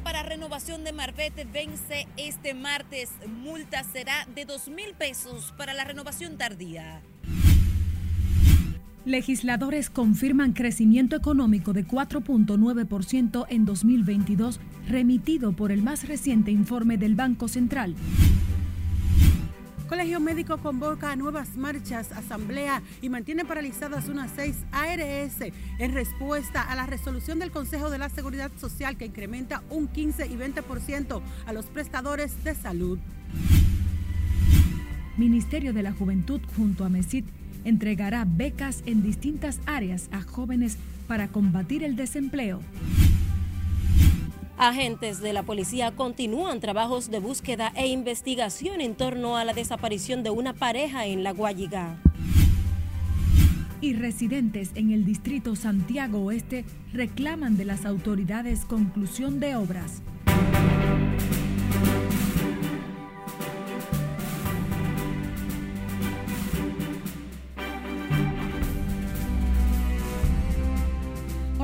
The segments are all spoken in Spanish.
para renovación de Marbete vence este martes. Multa será de 2 mil pesos para la renovación tardía. Legisladores confirman crecimiento económico de 4.9% en 2022, remitido por el más reciente informe del Banco Central. Colegio Médico convoca nuevas marchas, asamblea y mantiene paralizadas unas seis ARS en respuesta a la resolución del Consejo de la Seguridad Social que incrementa un 15 y 20% a los prestadores de salud. Ministerio de la Juventud junto a MESID entregará becas en distintas áreas a jóvenes para combatir el desempleo. Agentes de la policía continúan trabajos de búsqueda e investigación en torno a la desaparición de una pareja en La Guayiga. Y residentes en el distrito Santiago Oeste reclaman de las autoridades conclusión de obras.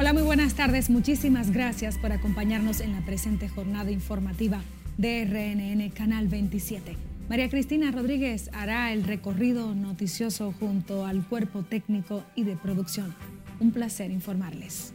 Hola, muy buenas tardes. Muchísimas gracias por acompañarnos en la presente jornada informativa de RNN Canal 27. María Cristina Rodríguez hará el recorrido noticioso junto al cuerpo técnico y de producción. Un placer informarles.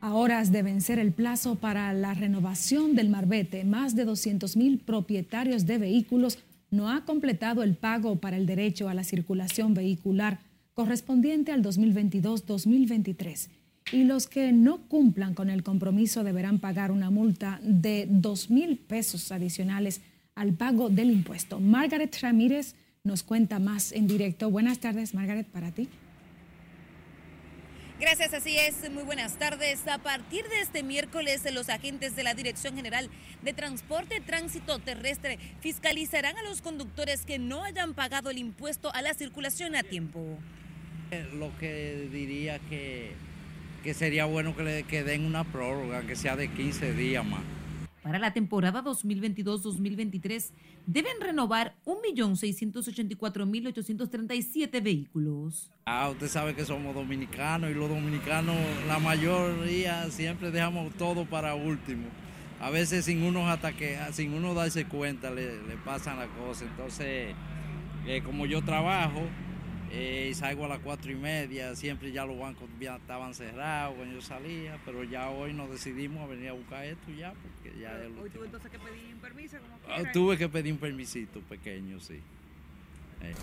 A horas de vencer el plazo para la renovación del Marbete, más de 200 mil propietarios de vehículos no ha completado el pago para el derecho a la circulación vehicular correspondiente al 2022-2023 y los que no cumplan con el compromiso deberán pagar una multa de 2 mil pesos adicionales al pago del impuesto. Margaret Ramírez nos cuenta más en directo. Buenas tardes, Margaret, para ti. Gracias, así es. Muy buenas tardes. A partir de este miércoles, los agentes de la Dirección General de Transporte Tránsito Terrestre fiscalizarán a los conductores que no hayan pagado el impuesto a la circulación a tiempo. Eh, lo que diría que que sería bueno que le que den una prórroga, que sea de 15 días más. Para la temporada 2022-2023 deben renovar 1.684.837 vehículos. Ah, usted sabe que somos dominicanos y los dominicanos, la mayoría siempre dejamos todo para último. A veces sin uno hasta que sin uno darse cuenta le, le pasan las cosas. Entonces, eh, como yo trabajo, eh, salgo a las cuatro y media, siempre ya los bancos ya estaban cerrados cuando yo salía, pero ya hoy nos decidimos a venir a buscar esto ya, porque ya es ¿Hoy tuve entonces que pedir un permiso? Como ah, tuve que pedir un permisito pequeño, sí. Eh.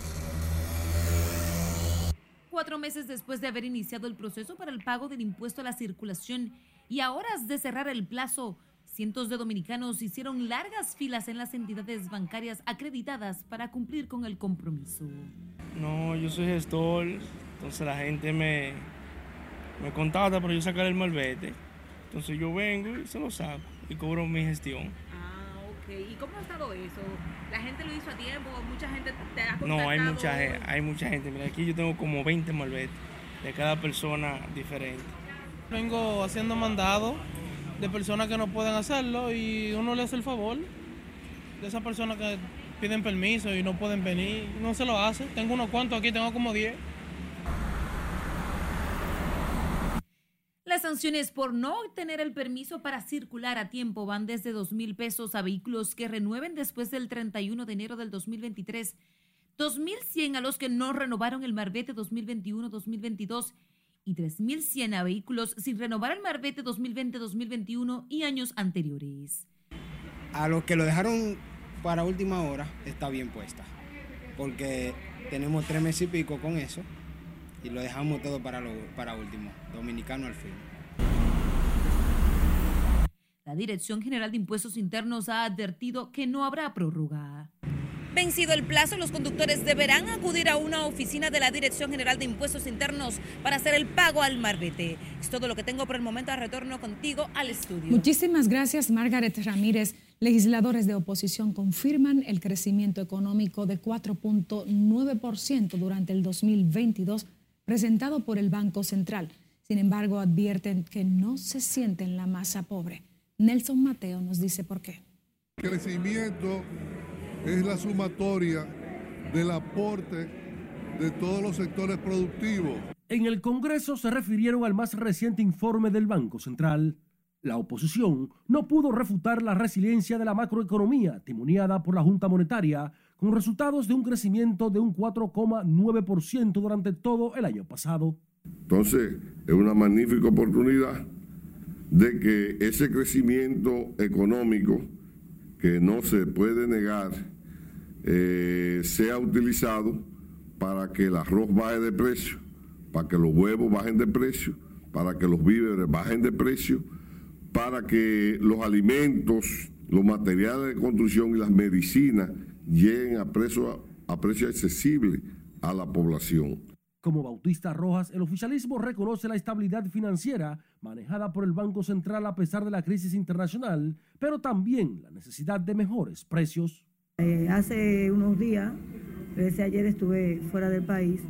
Cuatro meses después de haber iniciado el proceso para el pago del impuesto a la circulación y a horas de cerrar el plazo, Cientos de dominicanos hicieron largas filas en las entidades bancarias acreditadas para cumplir con el compromiso. No, yo soy gestor, entonces la gente me, me contacta para yo sacar el malvete. Entonces yo vengo y se lo saco y cobro mi gestión. Ah, ok. ¿Y cómo ha estado eso? ¿La gente lo hizo a tiempo? ¿Mucha gente te ha contactado? No, hay mucha, hay mucha gente. Mira, aquí yo tengo como 20 malvetes de cada persona diferente. Vengo haciendo mandado de personas que no pueden hacerlo y uno le hace el favor de esas personas que piden permiso y no pueden venir, no se lo hace. Tengo unos cuantos aquí, tengo como 10. Las sanciones por no obtener el permiso para circular a tiempo van desde 2 mil pesos a vehículos que renueven después del 31 de enero del 2023, 2.100 a los que no renovaron el Marbete 2021-2022 y 3.100 a vehículos sin renovar el Marbete 2020-2021 y años anteriores. A los que lo dejaron para última hora está bien puesta, porque tenemos tres meses y pico con eso y lo dejamos todo para, lo, para último, dominicano al fin. La Dirección General de Impuestos Internos ha advertido que no habrá prórroga. Vencido el plazo, los conductores deberán acudir a una oficina de la Dirección General de Impuestos Internos para hacer el pago al marbete. Es todo lo que tengo por el momento. Retorno contigo al estudio. Muchísimas gracias, Margaret Ramírez. Legisladores de oposición confirman el crecimiento económico de 4.9% durante el 2022 presentado por el Banco Central. Sin embargo, advierten que no se sienten la masa pobre. Nelson Mateo nos dice por qué. Crecimiento es la sumatoria del aporte de todos los sectores productivos. En el Congreso se refirieron al más reciente informe del Banco Central. La oposición no pudo refutar la resiliencia de la macroeconomía timoniada por la Junta Monetaria con resultados de un crecimiento de un 4,9% durante todo el año pasado. Entonces, es una magnífica oportunidad de que ese crecimiento económico que no se puede negar eh, sea utilizado para que el arroz baje de precio, para que los huevos bajen de precio, para que los víveres bajen de precio, para que los alimentos, los materiales de construcción y las medicinas lleguen a precio, a precio accesible a la población. Como Bautista Rojas, el oficialismo reconoce la estabilidad financiera manejada por el Banco Central a pesar de la crisis internacional, pero también la necesidad de mejores precios. Eh, hace unos días, desde ayer estuve fuera del país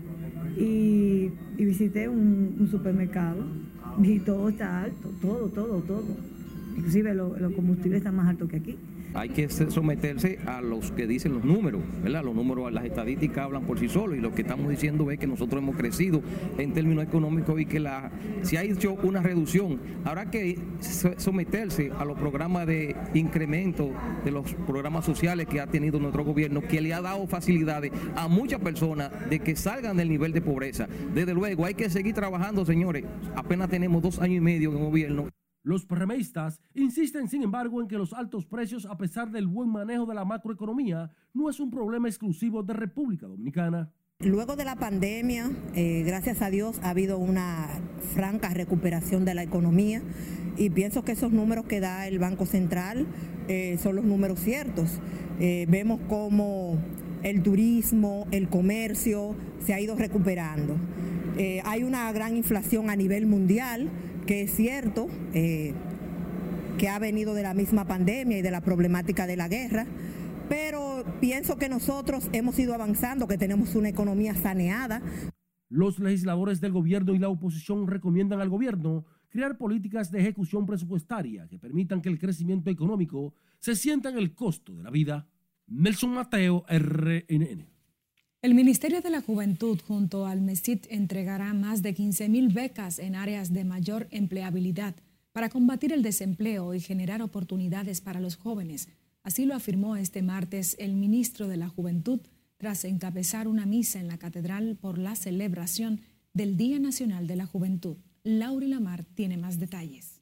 y, visité un, supermercado y todo está alto, todo, todo, todo. Inclusive los combustibles están más altos que aquí hay que someterse a los que dicen los números, ¿verdad? Los números, las estadísticas hablan por sí solos y lo que estamos diciendo es que nosotros hemos crecido en términos económicos y que la, se ha hecho una reducción. Habrá que someterse a los programas de incremento de los programas sociales que ha tenido nuestro gobierno, que le ha dado facilidades a muchas personas de que salgan del nivel de pobreza. Desde luego, hay que seguir trabajando, señores. Apenas tenemos dos años y medio en gobierno. Los premeístas insisten, sin embargo, en que los altos precios, a pesar del buen manejo de la macroeconomía, no es un problema exclusivo de República Dominicana. Luego de la pandemia, eh, gracias a Dios, ha habido una franca recuperación de la economía y pienso que esos números que da el Banco Central eh, son los números ciertos. Eh, vemos cómo el turismo, el comercio se ha ido recuperando. hay una gran inflación a nivel mundial que es cierto eh, que ha venido de la misma pandemia y de la problemática de la guerra, pero pienso que nosotros hemos ido avanzando, que tenemos una economía saneada. Los legisladores del gobierno y la oposición recomiendan al gobierno crear políticas de ejecución presupuestaria que permitan que el crecimiento económico se sienta en el costo de la vida. Nelson Mateo, RNN. El Ministerio de la Juventud junto al MESIT entregará más de 15.000 becas en áreas de mayor empleabilidad para combatir el desempleo y generar oportunidades para los jóvenes. Así lo afirmó este martes el ministro de la Juventud tras encabezar una misa en la catedral por la celebración del Día Nacional de la Juventud. Lauri Lamar tiene más detalles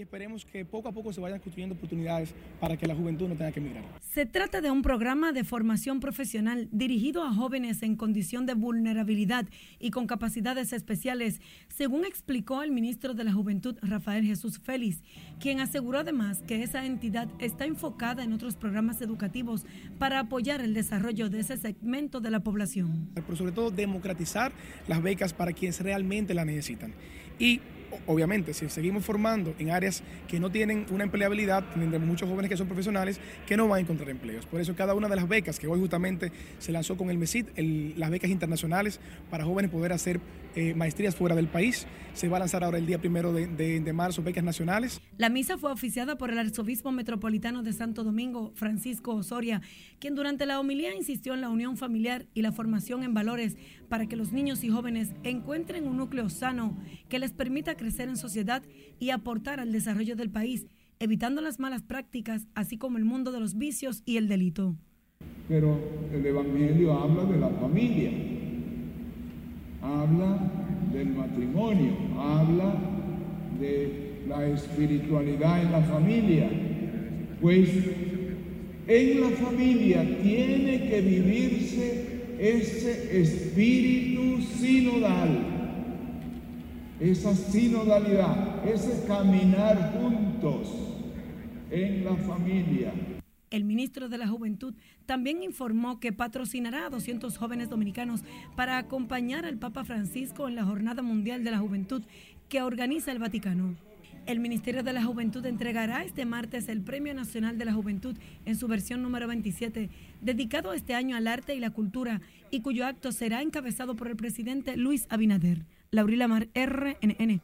y esperemos que poco a poco se vayan construyendo oportunidades para que la juventud no tenga que emigrar. Se trata de un programa de formación profesional dirigido a jóvenes en condición de vulnerabilidad y con capacidades especiales, según explicó el ministro de la Juventud Rafael Jesús Félix, quien aseguró además que esa entidad está enfocada en otros programas educativos para apoyar el desarrollo de ese segmento de la población. Pero sobre todo democratizar las becas para quienes realmente las necesitan. Y obviamente, si seguimos formando en áreas que no tienen una empleabilidad, tienen muchos jóvenes que son profesionales que no van a encontrar empleos. Por eso cada una de las becas que hoy justamente se lanzó con el MESID, las becas internacionales para jóvenes poder hacer eh, maestrías fuera del país, se va a lanzar ahora el día primero de, de marzo, becas nacionales. La misa fue oficiada por el arzobispo metropolitano de Santo Domingo, Francisco Osoria, quien durante la homilía insistió en la unión familiar y la formación en valores para que los niños y jóvenes encuentren un núcleo sano que les permita crecer en sociedad y aportar al desarrollo del país, evitando las malas prácticas, así como el mundo de los vicios y el delito. Pero el Evangelio habla de la familia, habla del matrimonio, habla de la espiritualidad en la familia. Pues en la familia tiene que vivirse ese espíritu sinodal, esa sinodalidad, ese caminar juntos en la familia. El ministro de la Juventud también informó que patrocinará a 200 jóvenes dominicanos para acompañar al Papa Francisco en la Jornada Mundial de la Juventud que organiza el Vaticano. El Ministerio de la Juventud entregará este martes el Premio Nacional de la Juventud en su versión número 27, dedicado este año al arte y la cultura, y cuyo acto será encabezado por el presidente Luis Abinader. Laurila Mar, RNN.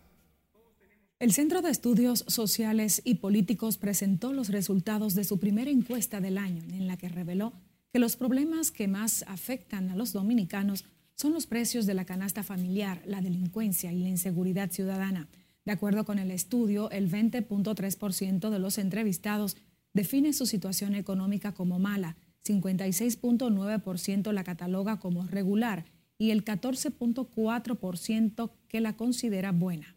El Centro de Estudios Sociales y Políticos presentó los resultados de su primera encuesta del año, en la que reveló que los problemas que más afectan a los dominicanos son los precios de la canasta familiar, la delincuencia y la inseguridad ciudadana. De acuerdo con el estudio, el 20.3% de los entrevistados define su situación económica como mala, 56.9% la cataloga como regular y el 14.4% que la considera buena.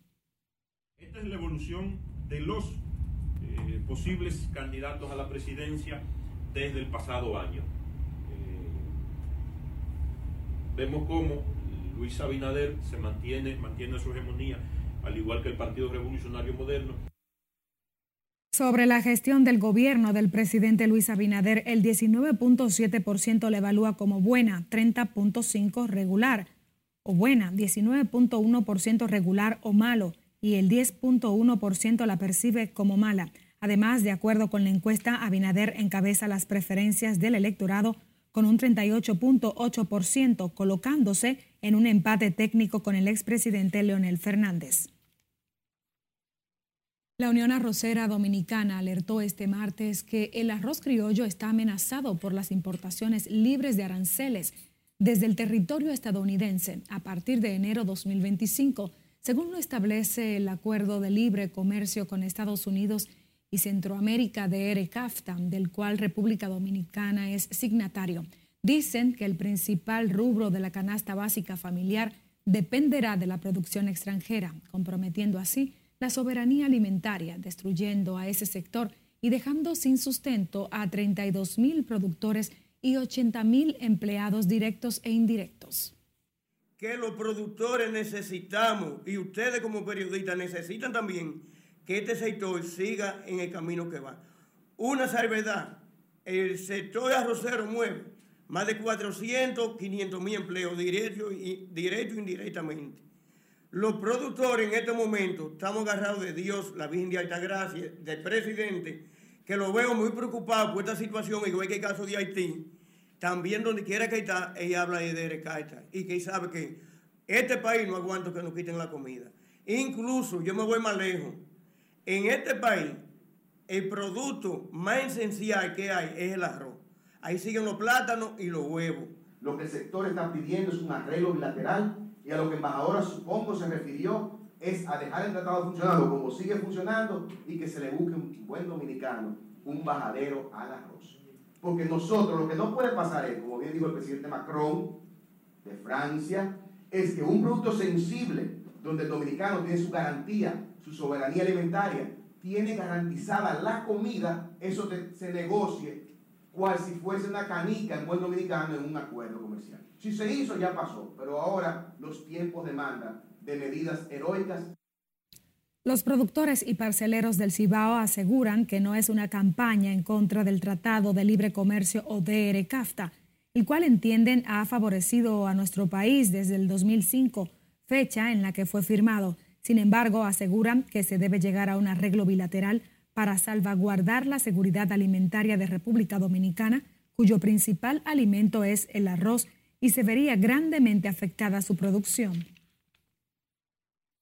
Esta es la evolución de los eh, posibles candidatos a la presidencia desde el pasado año. Eh, vemos cómo Luis Abinader se mantiene, mantiene su hegemonía, al igual que el Partido Revolucionario Moderno. Sobre la gestión del gobierno del presidente Luis Abinader, el 19.7% le evalúa como buena, 30.5% regular o buena, 19.1% regular o malo y el 10.1% la percibe como mala. Además, de acuerdo con la encuesta, Abinader encabeza las preferencias del electorado con un 38.8%, colocándose en un empate técnico con el expresidente Leonel Fernández. La Unión Arrocera Dominicana alertó este martes que el arroz criollo está amenazado por las importaciones libres de aranceles desde el territorio estadounidense a partir de enero 2025, según lo establece el Acuerdo de Libre Comercio con Estados Unidos y Centroamérica de ERECAFTA, del cual República Dominicana es signatario. Dicen que el principal rubro de la canasta básica familiar dependerá de la producción extranjera, comprometiendo así la soberanía alimentaria, destruyendo a ese sector y dejando sin sustento a 32 mil productores y 80 mil empleados directos e indirectos. Que los productores necesitamos y ustedes como periodistas necesitan también que este sector siga en el camino que va. Una salvedad, el sector arrocero mueve más de 400, 500 mil empleos directos y, directo e indirectamente. Los productores en este momento estamos agarrados de Dios, la Virgen de Altagracia, del presidente, que lo veo muy preocupado por esta situación, igual que el caso de Haití. También donde quiera que está, ella habla de Derecaita y que sabe que este país no aguanta que nos quiten la comida. Incluso, yo me voy más lejos, en este país el producto más esencial que hay es el arroz. Ahí siguen los plátanos y los huevos. Lo que el sector está pidiendo es un arreglo bilateral y a lo que embajadora supongo se refirió es a dejar el tratado funcionando como sigue funcionando y que se le busque un buen dominicano, un bajadero al arroz. Porque nosotros lo que no puede pasar es, como bien dijo el presidente Macron de Francia, es que un producto sensible donde el dominicano tiene su garantía, su soberanía alimentaria, tiene garantizada la comida, eso se negocie cual si fuese una canica en buen dominicano en un acuerdo comercial. Si se hizo, ya pasó, pero ahora los tiempos demandan de medidas heroicas. Los productores y parceleros del Cibao aseguran que no es una campaña en contra del Tratado de Libre Comercio o DR-CAFTA, el cual entienden ha favorecido a nuestro país desde el 2005, fecha en la que fue firmado. Sin embargo, aseguran que se debe llegar a un arreglo bilateral para salvaguardar la seguridad alimentaria de República Dominicana, cuyo principal alimento es el arroz y se vería grandemente afectada su producción.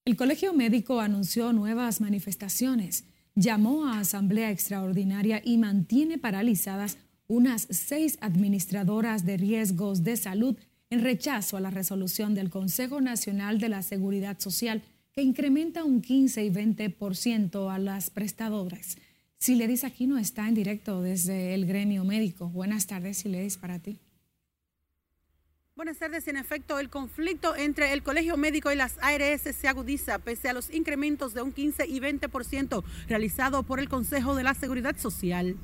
El Colegio Médico anunció nuevas manifestaciones, llamó a asamblea extraordinaria y mantiene paralizadas unas seis administradoras de riesgos de salud en rechazo a la resolución del Consejo Nacional de la Seguridad Social que incrementa un 15 y 20% a las prestadoras. Siledis no está en directo desde el gremio médico. Buenas tardes, Siledis, para ti. Buenas tardes. En efecto, el conflicto entre el Colegio Médico y las ARS se agudiza pese a los incrementos de un 15 y 20% realizado por el Consejo de la Seguridad Social.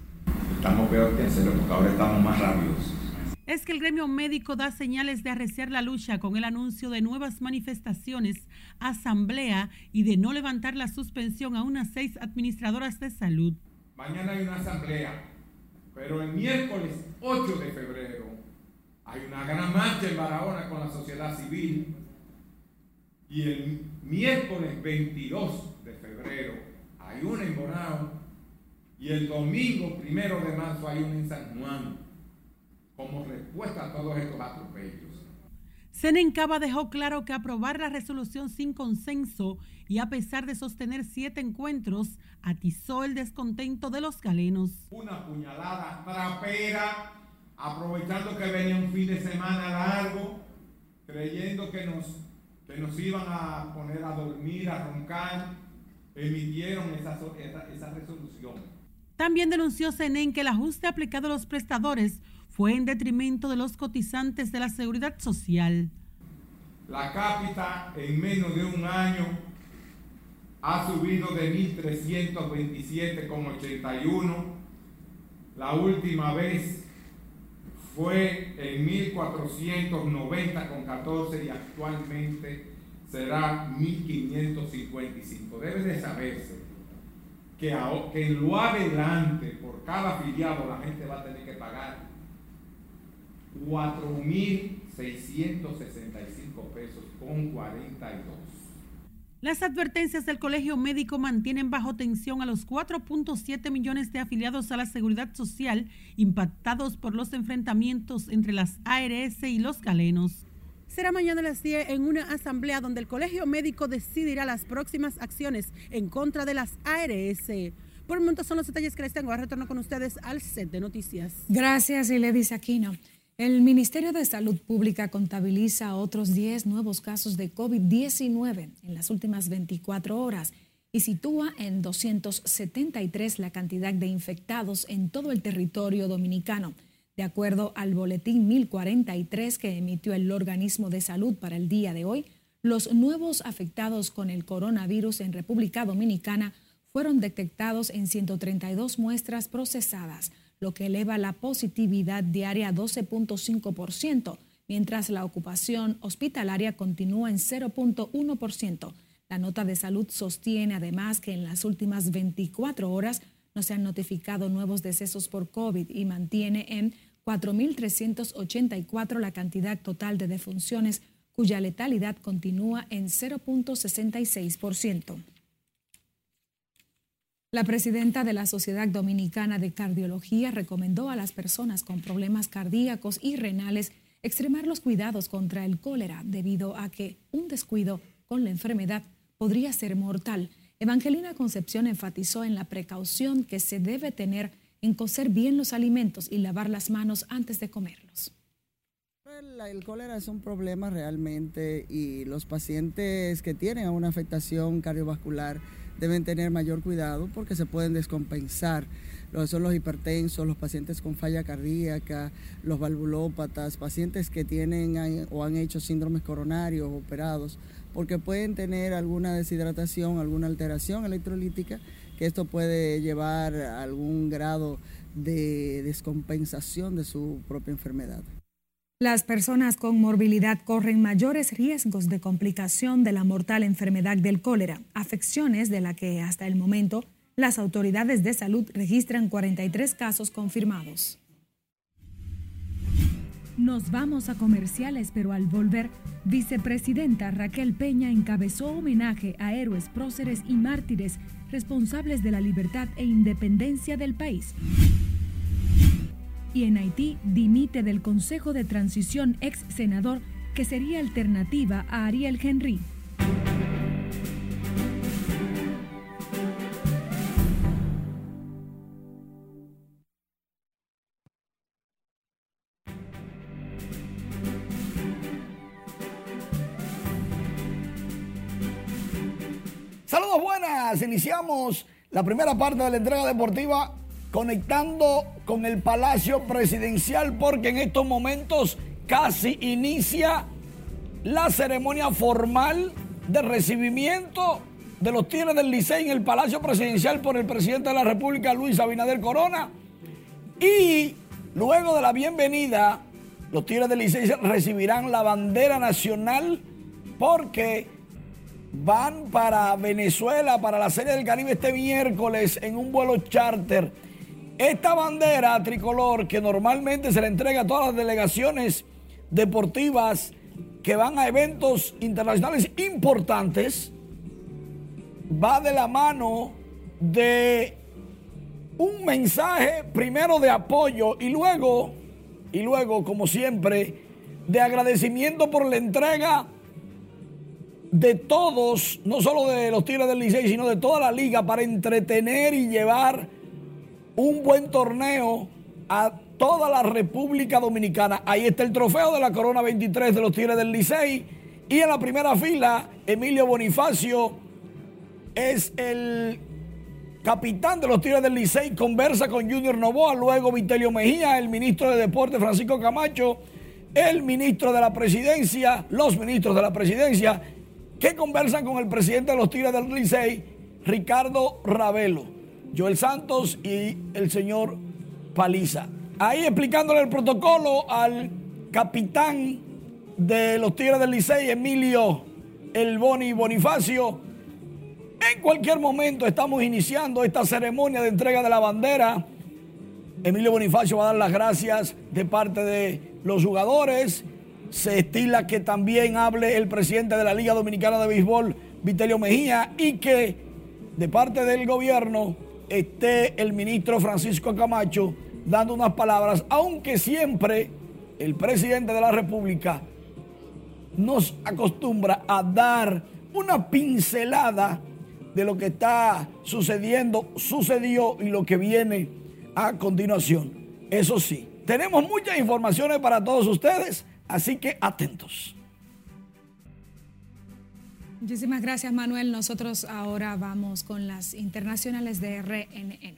Estamos peor que hacerlo porque ahora estamos más rápidos. Es que el gremio médico da señales de arreciar la lucha con el anuncio de nuevas manifestaciones, asamblea y de no levantar la suspensión a unas seis administradoras de salud. Mañana hay una asamblea, pero el miércoles 8 de febrero hay una gran marcha en Barahona con la sociedad civil. Y el miércoles 22 de febrero hay una en Bonao. Y el domingo primero de marzo hay una en San Juan. Como respuesta a todos estos atropellos. Senencaba dejó claro que aprobar la resolución sin consenso y a pesar de sostener siete encuentros, atizó el descontento de los galenos. Una puñalada trapera aprovechando que venía un fin de semana largo, creyendo que nos, que nos iban a poner a dormir, a roncar, emitieron esa, esa, esa resolución. También denunció CENEN que el ajuste aplicado a los prestadores fue en detrimento de los cotizantes de la seguridad social. La cápita en menos de un año ha subido de 1.327,81. La última vez fue en 1.490,14 y actualmente será 1.555. Debe de saberse que, en lo adelante por cada afiliado la gente va a tener que pagar 4.665 pesos con 42. Las advertencias del Colegio Médico mantienen bajo tensión a los 4.7 millones de afiliados a la Seguridad Social impactados por los enfrentamientos entre las ARS y los galenos. Será mañana a las 10 en una asamblea donde el Colegio Médico decidirá las próximas acciones en contra de las ARS. Por el momento son los detalles que les tengo. Ahora retorno con ustedes al set de noticias. Gracias, Iledis Aquino. El Ministerio de Salud Pública contabiliza otros 10 nuevos casos de COVID-19 en las últimas 24 horas y sitúa en 273 la cantidad de infectados en todo el territorio dominicano. De acuerdo al boletín 1043 que emitió el organismo de salud para el día de hoy, los nuevos afectados con el coronavirus en República Dominicana fueron detectados en 132 muestras procesadas lo que eleva la positividad diaria a 12.5%, mientras la ocupación hospitalaria continúa en 0.1%. La nota de salud sostiene además que en las últimas 24 horas no se han notificado nuevos decesos por COVID y mantiene en 4.384 la cantidad total de defunciones cuya letalidad continúa en 0.66%. La presidenta de la Sociedad Dominicana de Cardiología recomendó a las personas con problemas cardíacos y renales extremar los cuidados contra el cólera debido a que un descuido con la enfermedad podría ser mortal. Evangelina Concepción enfatizó en la precaución que se debe tener en cocer bien los alimentos y lavar las manos antes de comerlos. El, cólera es un problema realmente y los pacientes que tienen una afectación cardiovascular deben tener mayor cuidado porque se pueden descompensar. Son los hipertensos, los pacientes con falla cardíaca, los valvulópatas, pacientes que tienen o han hecho síndromes coronarios operados, porque pueden tener alguna deshidratación, alguna alteración electrolítica, que esto puede llevar a algún grado de descompensación de su propia enfermedad. Las personas con morbilidad corren mayores riesgos de complicación de la mortal enfermedad del cólera, afecciones de la que hasta el momento las autoridades de salud registran 43 casos confirmados. Nos vamos a comerciales, pero al volver, vicepresidenta Raquel Peña encabezó homenaje a héroes, próceres y mártires responsables de la libertad e independencia del país y en Haití dimite del Consejo de Transición ex senador que sería alternativa a Ariel Henry. Saludos buenas, iniciamos la primera parte de la entrega deportiva conectando con el Palacio Presidencial porque en estos momentos casi inicia la ceremonia formal de recibimiento de los Tigres del Licey en el Palacio Presidencial por el presidente de la República, Luis Abinader Corona. Y luego de la bienvenida, los Tigres del Licey recibirán la bandera nacional porque van para Venezuela, para la Serie del Caribe este miércoles en un vuelo charter esta bandera tricolor que normalmente se le entrega a todas las delegaciones deportivas que van a eventos internacionales importantes, va de la mano de un mensaje primero de apoyo y luego, y luego, como siempre, de agradecimiento por la entrega de todos, no solo de los Tigres del Licey, sino de toda la liga para entretener y llevar un buen torneo a toda la República Dominicana. Ahí está el trofeo de la Corona 23 de los Tigres del Licey. Y en la primera fila, Emilio Bonifacio es el capitán de los Tigres del Licey, conversa con Junior Novoa, luego Vitelio Mejía, el ministro de Deporte Francisco Camacho, el ministro de la Presidencia, los ministros de la Presidencia, que conversan con el presidente de los Tigres del Licey, Ricardo Ravelo, Joel Santos y el señor Paliza. Ahí explicándole el protocolo al capitán de los Tigres del Licey, Emilio El Boni Bonifacio. En cualquier momento estamos iniciando esta ceremonia de entrega de la bandera. Emilio Bonifacio va a dar las gracias de parte de los jugadores. Se estila que también hable el presidente de la Liga Dominicana de Béisbol, Vitelio Mejía, y que de parte del gobierno esté el ministro Francisco Camacho dando unas palabras, aunque siempre el presidente de la República nos acostumbra a dar una pincelada de lo que está sucediendo, sucedió y lo que viene a continuación. Eso sí, tenemos muchas informaciones para todos ustedes, así que atentos. Muchísimas gracias Manuel. Nosotros ahora vamos con las internacionales de RNN.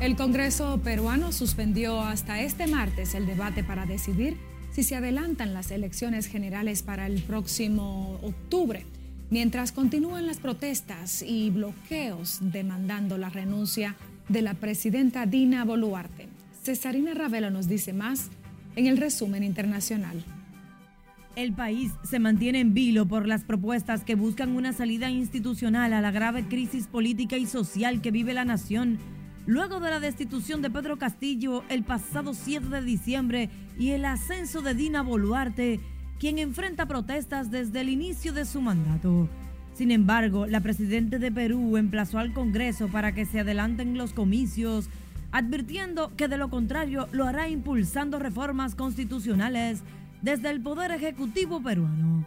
El Congreso peruano suspendió hasta este martes el debate para decidir si se adelantan las elecciones generales para el próximo octubre, mientras continúan las protestas y bloqueos demandando la renuncia de la presidenta Dina Boluarte. Cesarina Ravelo nos dice más en el resumen internacional. El país se mantiene en vilo por las propuestas que buscan una salida institucional a la grave crisis política y social que vive la nación luego de la destitución de Pedro Castillo el pasado 7 de diciembre y el ascenso de Dina Boluarte, quien enfrenta protestas desde el inicio de su mandato. Sin embargo, la presidenta de Perú emplazó al Congreso para que se adelanten los comicios, advirtiendo que de lo contrario lo hará impulsando reformas constitucionales desde el Poder Ejecutivo peruano.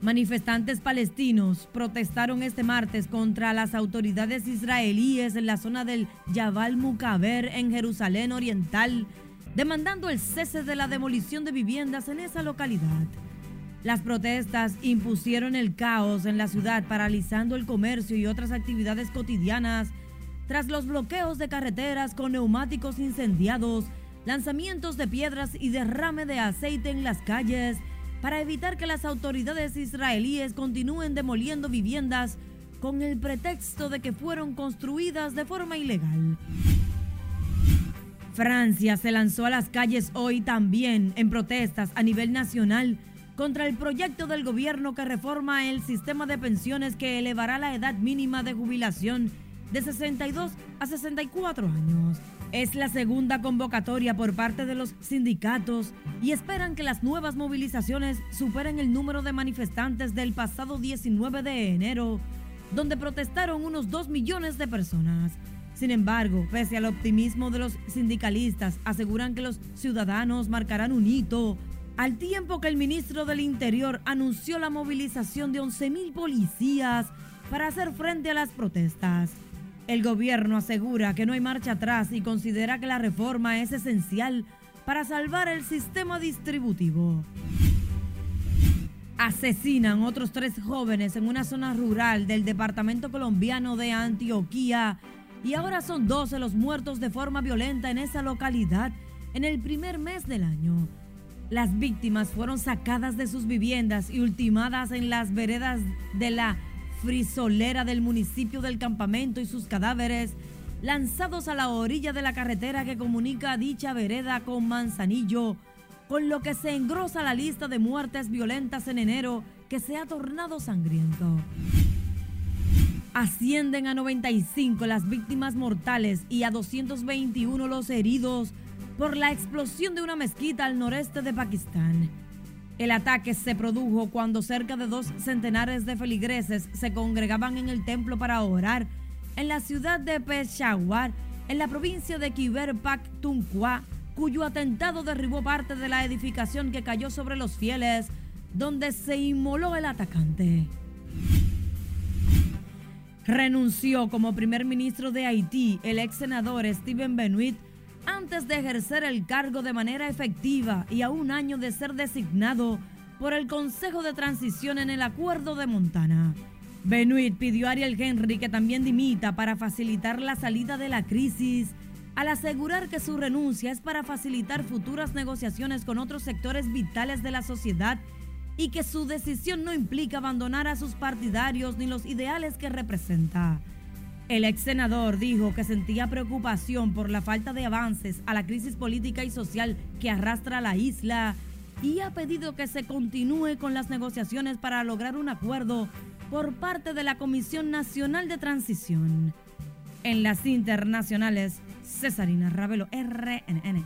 Manifestantes palestinos protestaron este martes contra las autoridades israelíes en la zona del Yabal Mukaber en Jerusalén Oriental, demandando el cese de la demolición de viviendas en esa localidad. Las protestas impusieron el caos en la ciudad, paralizando el comercio y otras actividades cotidianas, tras los bloqueos de carreteras con neumáticos incendiados, lanzamientos de piedras y derrame de aceite en las calles, para evitar que las autoridades israelíes continúen demoliendo viviendas con el pretexto de que fueron construidas de forma ilegal. Francia se lanzó a las calles hoy también en protestas a nivel nacional contra el proyecto del gobierno que reforma el sistema de pensiones que elevará la edad mínima de jubilación de 62 a 64 años. Es la segunda convocatoria por parte de los sindicatos y esperan que las nuevas movilizaciones superen el número de manifestantes del pasado 19 de enero, donde protestaron unos 2 millones de personas. Sin embargo, pese al optimismo de los sindicalistas, aseguran que los ciudadanos marcarán un hito al tiempo que el ministro del Interior anunció la movilización de 11.000 policías para hacer frente a las protestas. El gobierno asegura que no hay marcha atrás y considera que la reforma es esencial para salvar el sistema distributivo. Asesinan otros tres jóvenes en una zona rural del departamento colombiano de Antioquía y ahora son 12 los muertos de forma violenta en esa localidad en el primer mes del año. Las víctimas fueron sacadas de sus viviendas y ultimadas en las veredas de la frisolera del municipio del campamento y sus cadáveres lanzados a la orilla de la carretera que comunica dicha vereda con Manzanillo, con lo que se engrosa la lista de muertes violentas en enero que se ha tornado sangriento. Ascienden a 95 las víctimas mortales y a 221 los heridos por la explosión de una mezquita al noreste de Pakistán. El ataque se produjo cuando cerca de dos centenares de feligreses se congregaban en el templo para orar en la ciudad de Peshawar, en la provincia de Khyber Pakhtunkhwa, cuyo atentado derribó parte de la edificación que cayó sobre los fieles, donde se inmoló el atacante. Renunció como primer ministro de Haití el ex senador Steven Benoit antes de ejercer el cargo de manera efectiva y a un año de ser designado por el Consejo de Transición en el Acuerdo de Montana. Benuit pidió a Ariel Henry que también dimita para facilitar la salida de la crisis, al asegurar que su renuncia es para facilitar futuras negociaciones con otros sectores vitales de la sociedad y que su decisión no implica abandonar a sus partidarios ni los ideales que representa. El ex senador dijo que sentía preocupación por la falta de avances a la crisis política y social que arrastra la isla y ha pedido que se continúe con las negociaciones para lograr un acuerdo por parte de la Comisión Nacional de Transición. En las internacionales, Cesarina Ravelo, RNN.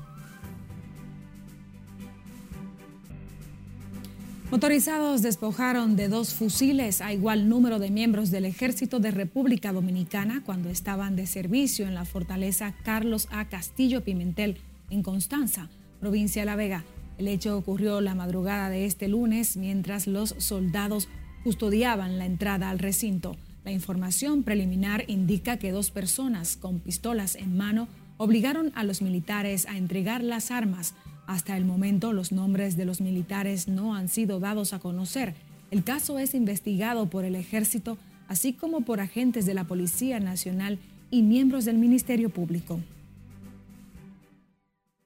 Motorizados despojaron de dos fusiles a igual número de miembros del Ejército de República Dominicana cuando estaban de servicio en la fortaleza Carlos A. Castillo Pimentel, en Constanza, provincia de La Vega. El hecho ocurrió la madrugada de este lunes mientras los soldados custodiaban la entrada al recinto. La información preliminar indica que dos personas con pistolas en mano obligaron a los militares a entregar las armas hasta el momento, los nombres de los militares no han sido dados a conocer. El caso es investigado por el ejército, así como por agentes de la Policía Nacional y miembros del Ministerio Público.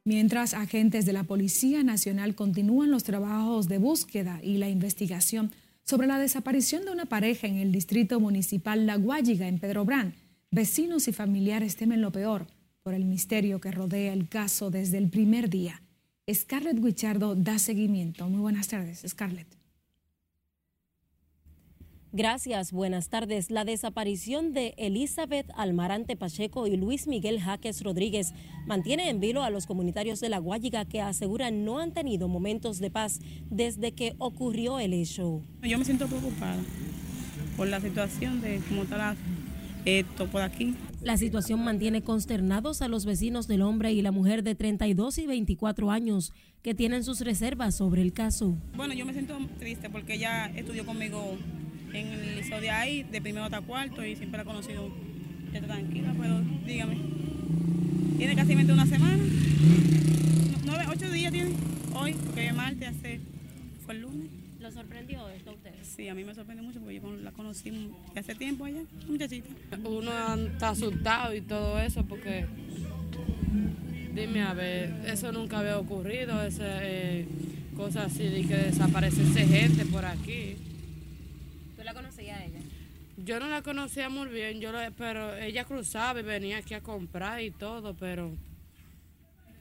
Mientras agentes de la Policía Nacional continúan los trabajos de búsqueda y la investigación sobre la desaparición de una pareja en el distrito municipal La Guayiga, en Pedro Brán, vecinos y familiares temen lo peor por el misterio que rodea el caso desde el primer día. Scarlett Guichardo da seguimiento. Muy buenas tardes, Scarlett. Gracias, buenas tardes. La desaparición de Elizabeth Almarante Pacheco y Luis Miguel Jaques Rodríguez mantiene en vilo a los comunitarios de La Guayiga que aseguran no han tenido momentos de paz desde que ocurrió el hecho. Yo me siento preocupada por la situación de cómo está esto por aquí. La situación mantiene consternados a los vecinos del hombre y la mujer de 32 y 24 años que tienen sus reservas sobre el caso. Bueno, yo me siento triste porque ella estudió conmigo en el liceo de ahí, de primero hasta cuarto, y siempre la he conocido tranquila, pero dígame. Tiene casi una semana. Nueve, ocho días tiene hoy, porque es martes, hace, fue el lunes. ¿Lo sorprendió esto? Sí, a mí me sorprendió mucho porque yo la conocí hace tiempo allá, muchachita. Uno está asustado y todo eso porque, dime a ver, eso nunca había ocurrido, esa eh, cosa así de que desaparece gente por aquí. ¿Tú la conocías a ella? Yo no la conocía muy bien, yo pero ella cruzaba y venía aquí a comprar y todo, pero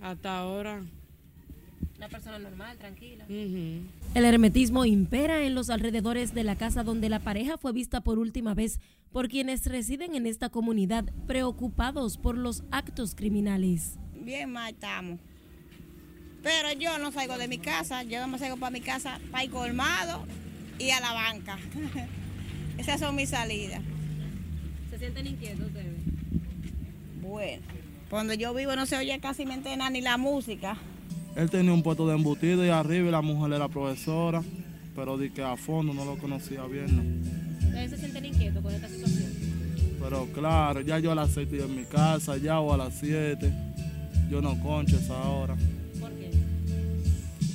hasta ahora una persona normal, tranquila. El hermetismo impera en los alrededores de la casa donde la pareja fue vista por última vez por quienes residen en esta comunidad preocupados por los actos criminales. Bien mal estamos. Pero yo no salgo de mi casa, yo no me salgo para mi casa, para ir colmado y a la banca. Esas son mis salidas. ¿Se sienten inquietos ustedes? Bueno, cuando yo vivo no se oye casi nada ni la música. Él tenía un puesto de embutido y arriba y la mujer era profesora, pero di que a fondo no lo conocía bien. ¿no? ¿Ustedes se sienten inquietos con esta situación? Pero claro, ya yo a las 6 estoy en mi casa, ya o a las 7. Yo no concho esa hora. ¿Por qué?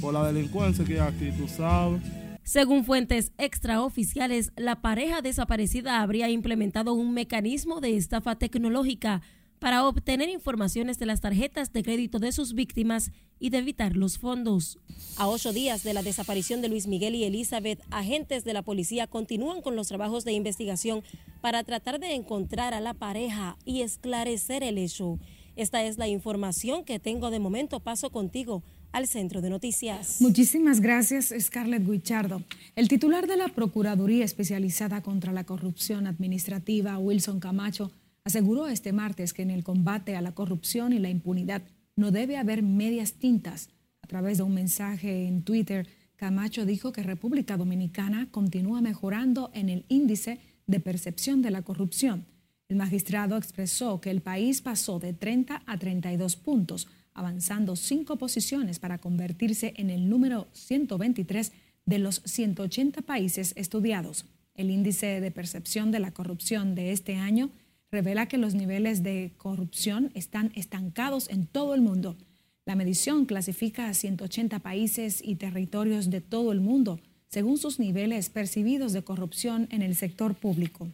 Por la delincuencia que hay aquí, tú sabes. Según fuentes extraoficiales, la pareja desaparecida habría implementado un mecanismo de estafa tecnológica para obtener informaciones de las tarjetas de crédito de sus víctimas y de evitar los fondos. A ocho días de la desaparición de Luis Miguel y Elizabeth, agentes de la policía continúan con los trabajos de investigación para tratar de encontrar a la pareja y esclarecer el hecho. Esta es la información que tengo de momento. Paso contigo al centro de noticias. Muchísimas gracias, Scarlett Guichardo. El titular de la Procuraduría Especializada contra la Corrupción Administrativa, Wilson Camacho, aseguró este martes que en el combate a la corrupción y la impunidad no debe haber medias tintas. A través de un mensaje en Twitter, Camacho dijo que República Dominicana continúa mejorando en el índice de percepción de la corrupción. El magistrado expresó que el país pasó de 30 a 32 puntos, avanzando cinco posiciones para convertirse en el número 123 de los 180 países estudiados. El índice de percepción de la corrupción de este año revela que los niveles de corrupción están estancados en todo el mundo. La medición clasifica a 180 países y territorios de todo el mundo según sus niveles percibidos de corrupción en el sector público.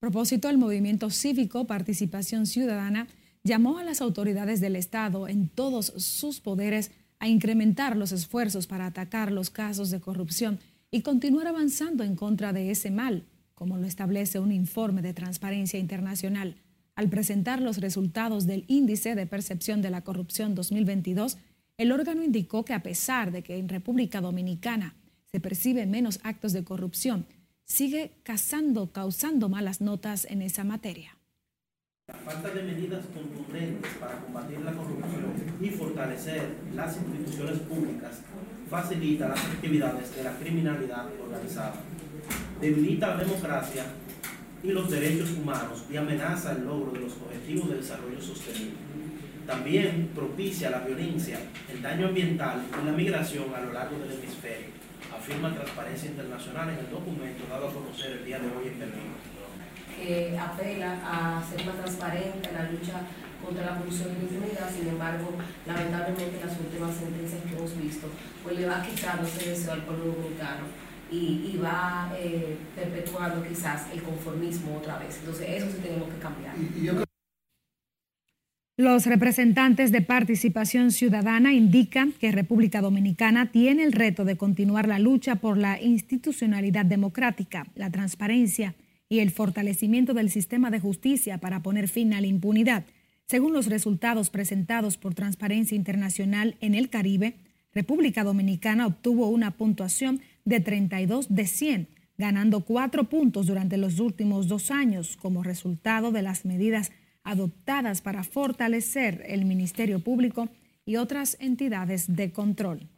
Propósito, el movimiento cívico Participación Ciudadana llamó a las autoridades del Estado en todos sus poderes a incrementar los esfuerzos para atacar los casos de corrupción y continuar avanzando en contra de ese mal, como lo establece un informe de Transparencia Internacional. Al presentar los resultados del Índice de Percepción de la Corrupción 2022, el órgano indicó que a pesar de que en República Dominicana se percibe menos actos de corrupción, sigue causando, causando malas notas en esa materia. La falta de medidas contundentes para combatir la corrupción y fortalecer las instituciones públicas facilita las actividades de la criminalidad organizada, debilita la democracia y los derechos humanos y amenaza el logro de los objetivos de desarrollo sostenible. También propicia la violencia, el daño ambiental y la migración a lo largo del hemisferio, afirma Transparencia Internacional en el documento dado a conocer el día de hoy en Berlín. Que apela a ser más transparente en la lucha contra la corrupción y la impunidad, sin embargo, lamentablemente las últimas sentencias que hemos visto, pues le va quitando ese deseo al pueblo dominicano y, y va eh, perpetuando quizás el conformismo otra vez. Entonces, eso sí tenemos que cambiar. Los representantes de Participación Ciudadana indican que República Dominicana tiene el reto de continuar la lucha por la institucionalidad democrática, la transparencia y el fortalecimiento del sistema de justicia para poner fin a la impunidad. Según los resultados presentados por Transparencia Internacional en el Caribe, República Dominicana obtuvo una puntuación de 32 de 100, ganando cuatro puntos durante los últimos dos años como resultado de las medidas adoptadas para fortalecer el Ministerio Público y otras entidades de control.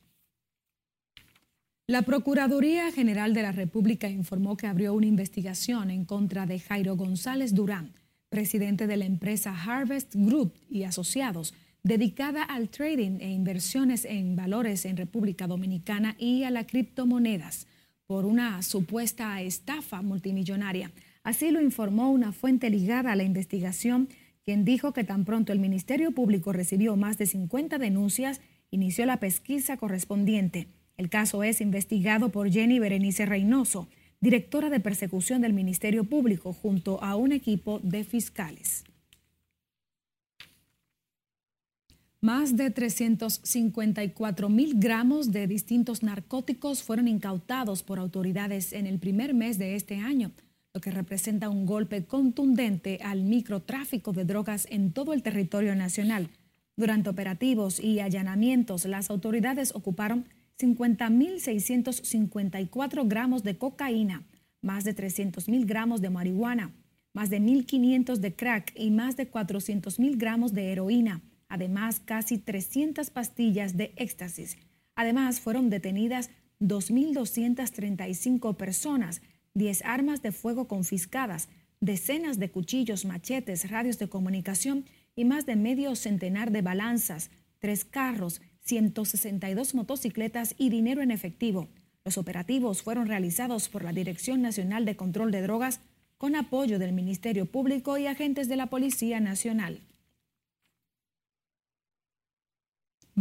La Procuraduría General de la República informó que abrió una investigación en contra de Jairo González Durán, presidente de la empresa Harvest Group y asociados, dedicada al trading e inversiones en valores en República Dominicana y a las criptomonedas, por una supuesta estafa multimillonaria. Así lo informó una fuente ligada a la investigación, quien dijo que tan pronto el Ministerio Público recibió más de 50 denuncias, inició la pesquisa correspondiente. El caso es investigado por Jenny Berenice Reynoso, directora de persecución del Ministerio Público, junto a un equipo de fiscales. Más de 354 mil gramos de distintos narcóticos fueron incautados por autoridades en el primer mes de este año lo que representa un golpe contundente al microtráfico de drogas en todo el territorio nacional. Durante operativos y allanamientos, las autoridades ocuparon 50.654 gramos de cocaína, más de 300.000 gramos de marihuana, más de 1.500 de crack y más de 400.000 gramos de heroína, además casi 300 pastillas de éxtasis. Además, fueron detenidas 2.235 personas, 10 armas de fuego confiscadas, decenas de cuchillos, machetes, radios de comunicación y más de medio centenar de balanzas, tres carros, 162 motocicletas y dinero en efectivo. Los operativos fueron realizados por la Dirección Nacional de Control de Drogas con apoyo del Ministerio Público y agentes de la Policía Nacional.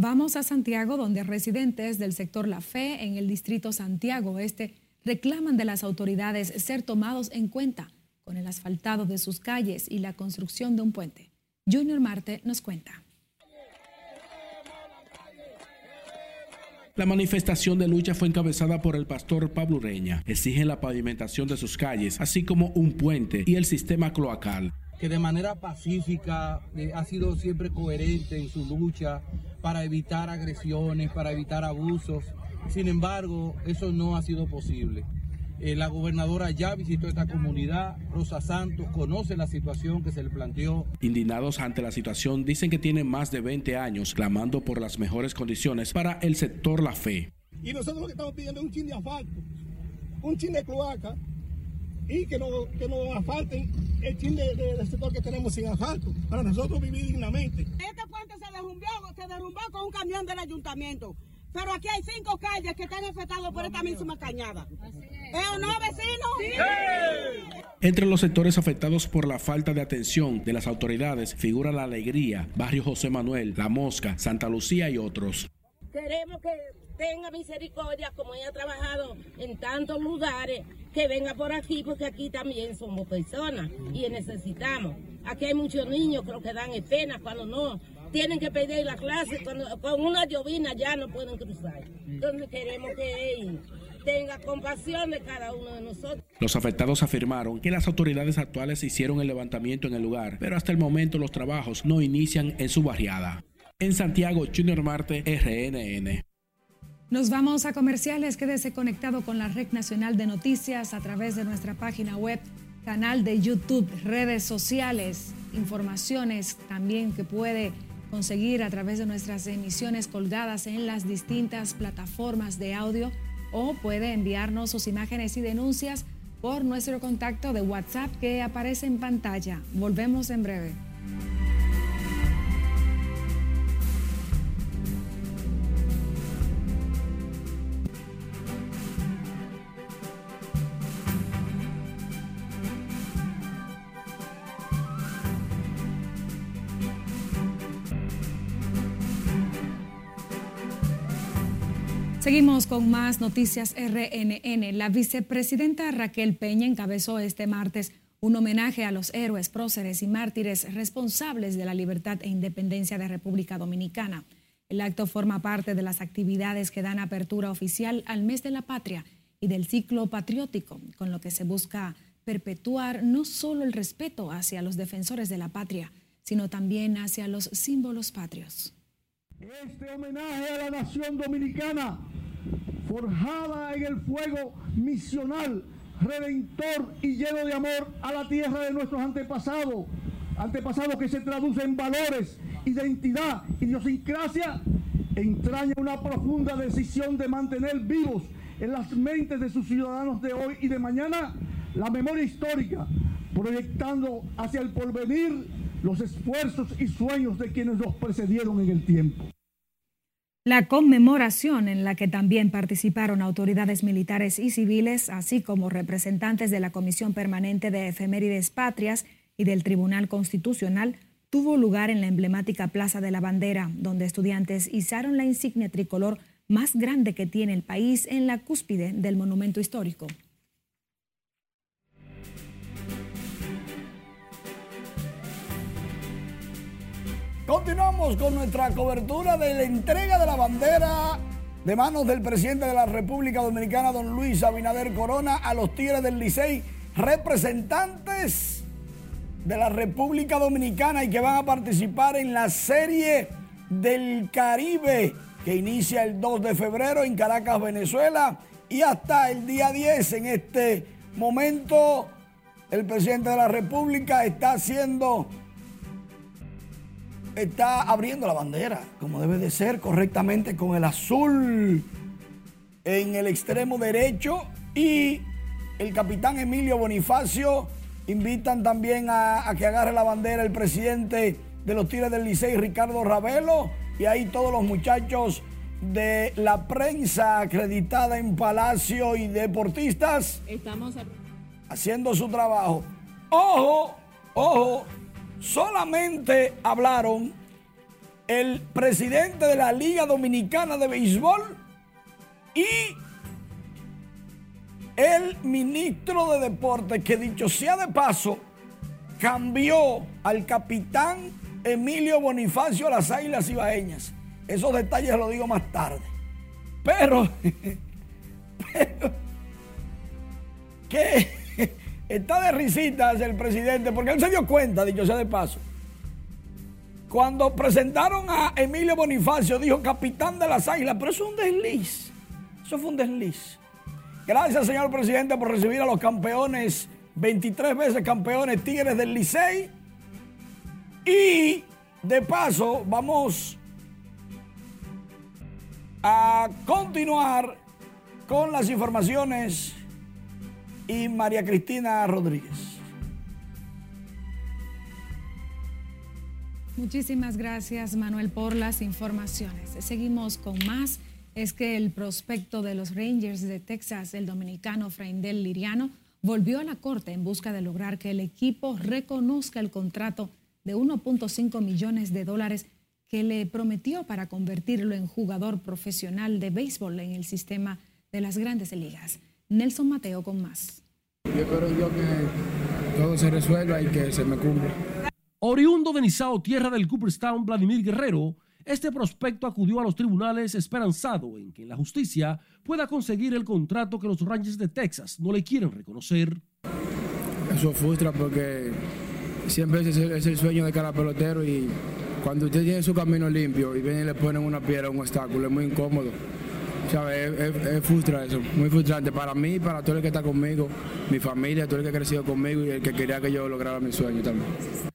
Vamos a Santiago, donde residentes del sector La Fe en el distrito Santiago Este reclaman de las autoridades ser tomados en cuenta con el asfaltado de sus calles y la construcción de un puente. Junior Marte nos cuenta. La manifestación de lucha fue encabezada por el pastor Pablo Reña. Exigen la pavimentación de sus calles, así como un puente y el sistema cloacal. Que de manera pacífica eh, ha sido siempre coherente en su lucha para evitar agresiones, para evitar abusos sin embargo, eso no ha sido posible. Eh, la gobernadora ya visitó esta comunidad, Rosa Santos conoce la situación que se le planteó. Indignados ante la situación, dicen que tienen más de 20 años clamando por las mejores condiciones para el sector La Fe. Y nosotros lo que estamos pidiendo es un chin de asfalto, un chin de cloaca y que nos que no asfalten el chin del sector que tenemos sin asfalto para nosotros vivir dignamente. Este puente se derrumbó, se derrumbó con un camión del ayuntamiento. Pero aquí hay cinco calles que están afectadas por esta misma cañada. ¿Eh o no, vecino? Entre los sectores afectados por la falta de atención de las autoridades figura La Alegría, Barrio José Manuel, La Mosca, Santa Lucía y otros. Queremos que tenga misericordia como ella ha trabajado en tantos lugares, que venga por aquí porque aquí también somos personas y necesitamos. Aquí hay muchos niños lo que dan pena cuando no tienen que pedir la clase, cuando con una llovina ya no pueden cruzar. Entonces queremos que él tenga compasión de cada uno de nosotros. Los afectados afirmaron que las autoridades actuales hicieron el levantamiento en el lugar, pero hasta el momento los trabajos no inician en su barriada. En Santiago, Junior Marte, RNN. Nos vamos a comerciales. Quédese conectado con la Red Nacional de Noticias a través de nuestra página web, canal de YouTube, redes sociales, informaciones también que puede conseguir a través de nuestras emisiones colgadas en las distintas plataformas de audio o puede enviarnos sus imágenes y denuncias por nuestro contacto de WhatsApp que aparece en pantalla. Volvemos en breve. Con más noticias RNN. La vicepresidenta Raquel Peña encabezó este martes un homenaje a los héroes, próceres y mártires responsables de la libertad e independencia de República Dominicana. El acto forma parte de las actividades que dan apertura oficial al mes de la patria y del ciclo patriótico, con lo que se busca perpetuar no solo el respeto hacia los defensores de la patria, sino también hacia los símbolos patrios. Este homenaje a la nación dominicana, forjada en el fuego misional, redentor y lleno de amor a la tierra de nuestros antepasados, antepasados que se traducen en valores, identidad, idiosincrasia, entraña una profunda decisión de mantener vivos en las mentes de sus ciudadanos de hoy y de mañana la memoria histórica, proyectando hacia el porvenir los esfuerzos y sueños de quienes nos precedieron en el tiempo. La conmemoración en la que también participaron autoridades militares y civiles, así como representantes de la Comisión Permanente de Efemérides Patrias y del Tribunal Constitucional, tuvo lugar en la emblemática Plaza de la Bandera, donde estudiantes izaron la insignia tricolor más grande que tiene el país en la cúspide del monumento histórico. Continuamos con nuestra cobertura de la entrega de la bandera de manos del presidente de la República Dominicana, don Luis Abinader Corona, a los Tigres del Licey, representantes de la República Dominicana y que van a participar en la Serie del Caribe, que inicia el 2 de febrero en Caracas, Venezuela, y hasta el día 10 en este momento el presidente de la República está haciendo está abriendo la bandera, como debe de ser, correctamente con el azul en el extremo derecho y el capitán Emilio Bonifacio invitan también a, a, que agarre la bandera el presidente de los Tigres del Licey, Ricardo Ravelo, y ahí todos los muchachos de la prensa acreditada en Palacio y deportistas Estamos haciendo su trabajo. Ojo, ojo, solamente hablaron el presidente de la Liga Dominicana de Béisbol y el ministro de Deportes, que dicho sea de paso, cambió al capitán Emilio Bonifacio a las Águilas Ibaeñas. Esos detalles los digo más tarde. Pero, pero que está de risitas el presidente, porque él se dio cuenta, dicho sea de paso. Cuando presentaron a Emilio Bonifacio, dijo capitán de las águilas, pero eso es un desliz. Eso fue un desliz. Gracias, señor presidente, por recibir a los campeones, 23 veces campeones Tigres del Licey. Y de paso, vamos a continuar con las informaciones y María Cristina Rodríguez. Muchísimas gracias Manuel por las informaciones. Seguimos con más es que el prospecto de los Rangers de Texas, el dominicano Fraindel Liriano, volvió a la corte en busca de lograr que el equipo reconozca el contrato de 1.5 millones de dólares que le prometió para convertirlo en jugador profesional de béisbol en el sistema de las grandes ligas. Nelson Mateo con más. Yo espero yo que todo se resuelva y que se me cumpla. Oriundo de Nizao, tierra del Cooperstown, Vladimir Guerrero, este prospecto acudió a los tribunales esperanzado en que la justicia pueda conseguir el contrato que los Rangers de Texas no le quieren reconocer. Eso frustra porque siempre es el, es el sueño de cada pelotero y cuando usted tiene su camino limpio y vienen y le ponen una piedra, un obstáculo, es muy incómodo. ¿Sabes? Es, es, es frustra eso, muy frustrante para mí, para todo el que está conmigo, mi familia, todo el que ha crecido conmigo y el que quería que yo lograra mi sueño también.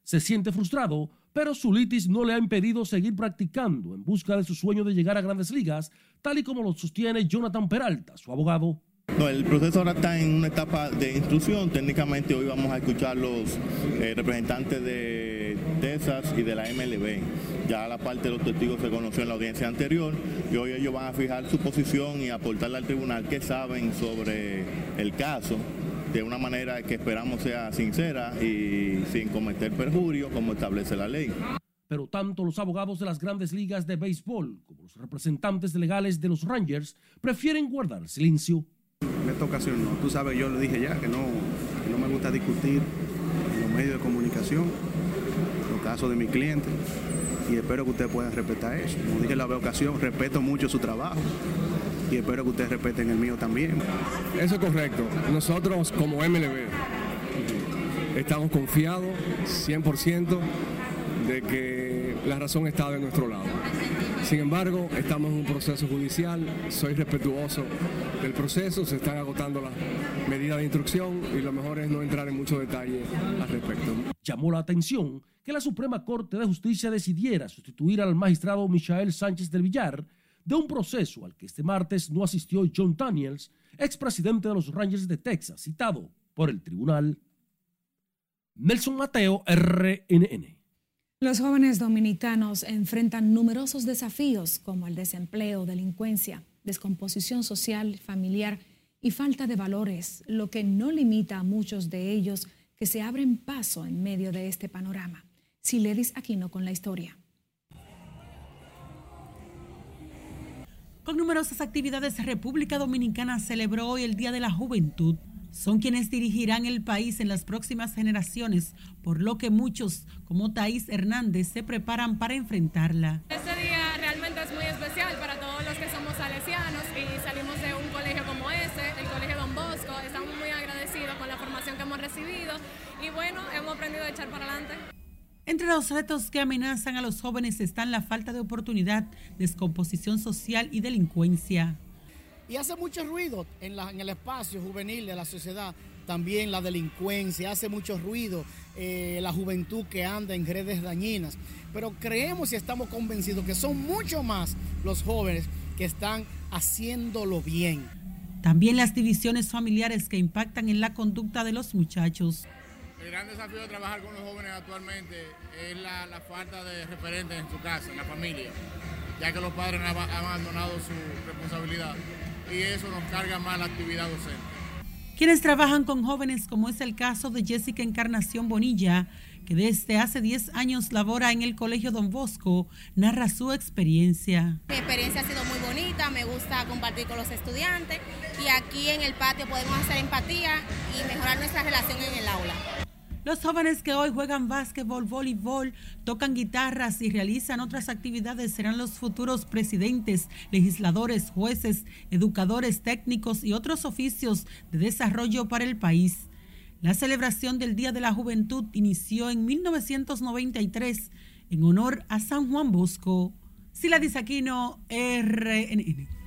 Se siente frustrado, pero su litis no le ha impedido seguir practicando en busca de su sueño de llegar a grandes ligas, tal y como lo sostiene Jonathan Peralta, su abogado. No, el proceso ahora está en una etapa de instrucción. Técnicamente hoy vamos a escuchar los eh, representantes de Texas y de la MLB. Ya la parte de los testigos se conoció en la audiencia anterior y hoy ellos van a fijar su posición y aportarle al tribunal qué saben sobre el caso de una manera que esperamos sea sincera y sin cometer perjurio como establece la ley. Pero tanto los abogados de las grandes ligas de béisbol como los representantes legales de los Rangers prefieren guardar silencio. En esta ocasión no, tú sabes, yo le dije ya que no, que no me gusta discutir en los medios de comunicación los casos de mi cliente y espero que ustedes puedan respetar eso. Como dije en la ocasión, respeto mucho su trabajo y espero que ustedes respeten el mío también. Eso es correcto. Nosotros como MLB estamos confiados 100% de que la razón está de nuestro lado. Sin embargo, estamos en un proceso judicial, soy respetuoso del proceso, se están agotando las medidas de instrucción y lo mejor es no entrar en mucho detalle al respecto. Llamó la atención que la Suprema Corte de Justicia decidiera sustituir al magistrado Michael Sánchez del Villar de un proceso al que este martes no asistió John Daniels, expresidente de los Rangers de Texas, citado por el tribunal. Nelson Mateo, RNN. Los jóvenes dominicanos enfrentan numerosos desafíos como el desempleo, delincuencia, descomposición social, familiar y falta de valores, lo que no limita a muchos de ellos que se abren paso en medio de este panorama. Siledis Aquino con la historia. Con numerosas actividades, República Dominicana celebró hoy el Día de la Juventud. Son quienes dirigirán el país en las próximas generaciones, por lo que muchos, como Thaís Hernández, se preparan para enfrentarla. Este día realmente es muy especial para todos los que somos salesianos y salimos de un colegio como ese, el Colegio Don Bosco. Estamos muy agradecidos con la formación que hemos recibido y bueno, hemos aprendido a echar para adelante. Entre los retos que amenazan a los jóvenes están la falta de oportunidad, descomposición social y delincuencia. Y hace mucho ruido en, la, en el espacio juvenil de la sociedad, también la delincuencia, hace mucho ruido eh, la juventud que anda en redes dañinas. Pero creemos y estamos convencidos que son mucho más los jóvenes que están haciéndolo bien. También las divisiones familiares que impactan en la conducta de los muchachos. El gran desafío de trabajar con los jóvenes actualmente es la, la, falta de referentes en su casa, en la familia, ya que los padres han abandonado su responsabilidad y eso nos carga más la actividad docente. Quienes trabajan con jóvenes, como es el caso de Jessica Encarnación Bonilla, que desde hace 10 años labora en el Colegio Don Bosco, narra su experiencia. Mi experiencia ha sido muy bonita, me gusta compartir con los estudiantes y aquí en el patio podemos hacer empatía y mejorar nuestra relación en el aula. Los jóvenes que hoy juegan básquetbol, voleibol, tocan guitarras y realizan otras actividades serán los futuros presidentes, legisladores, jueces, educadores técnicos y otros oficios de desarrollo para el país. La celebración del Día de la Juventud inició en 1993 en honor a San Juan Bosco. Sila Disaquino, RNN.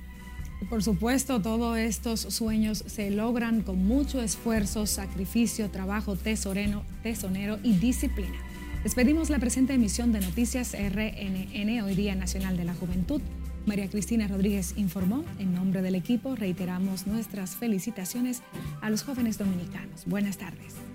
Por supuesto, todos estos sueños se logran con mucho esfuerzo, sacrificio, trabajo tesoreno, tesonero y disciplina. Despedimos la presente emisión de Noticias RNN, hoy Día Nacional de la Juventud. María Cristina Rodríguez informó. En nombre del equipo reiteramos nuestras felicitaciones a los jóvenes dominicanos. Buenas tardes.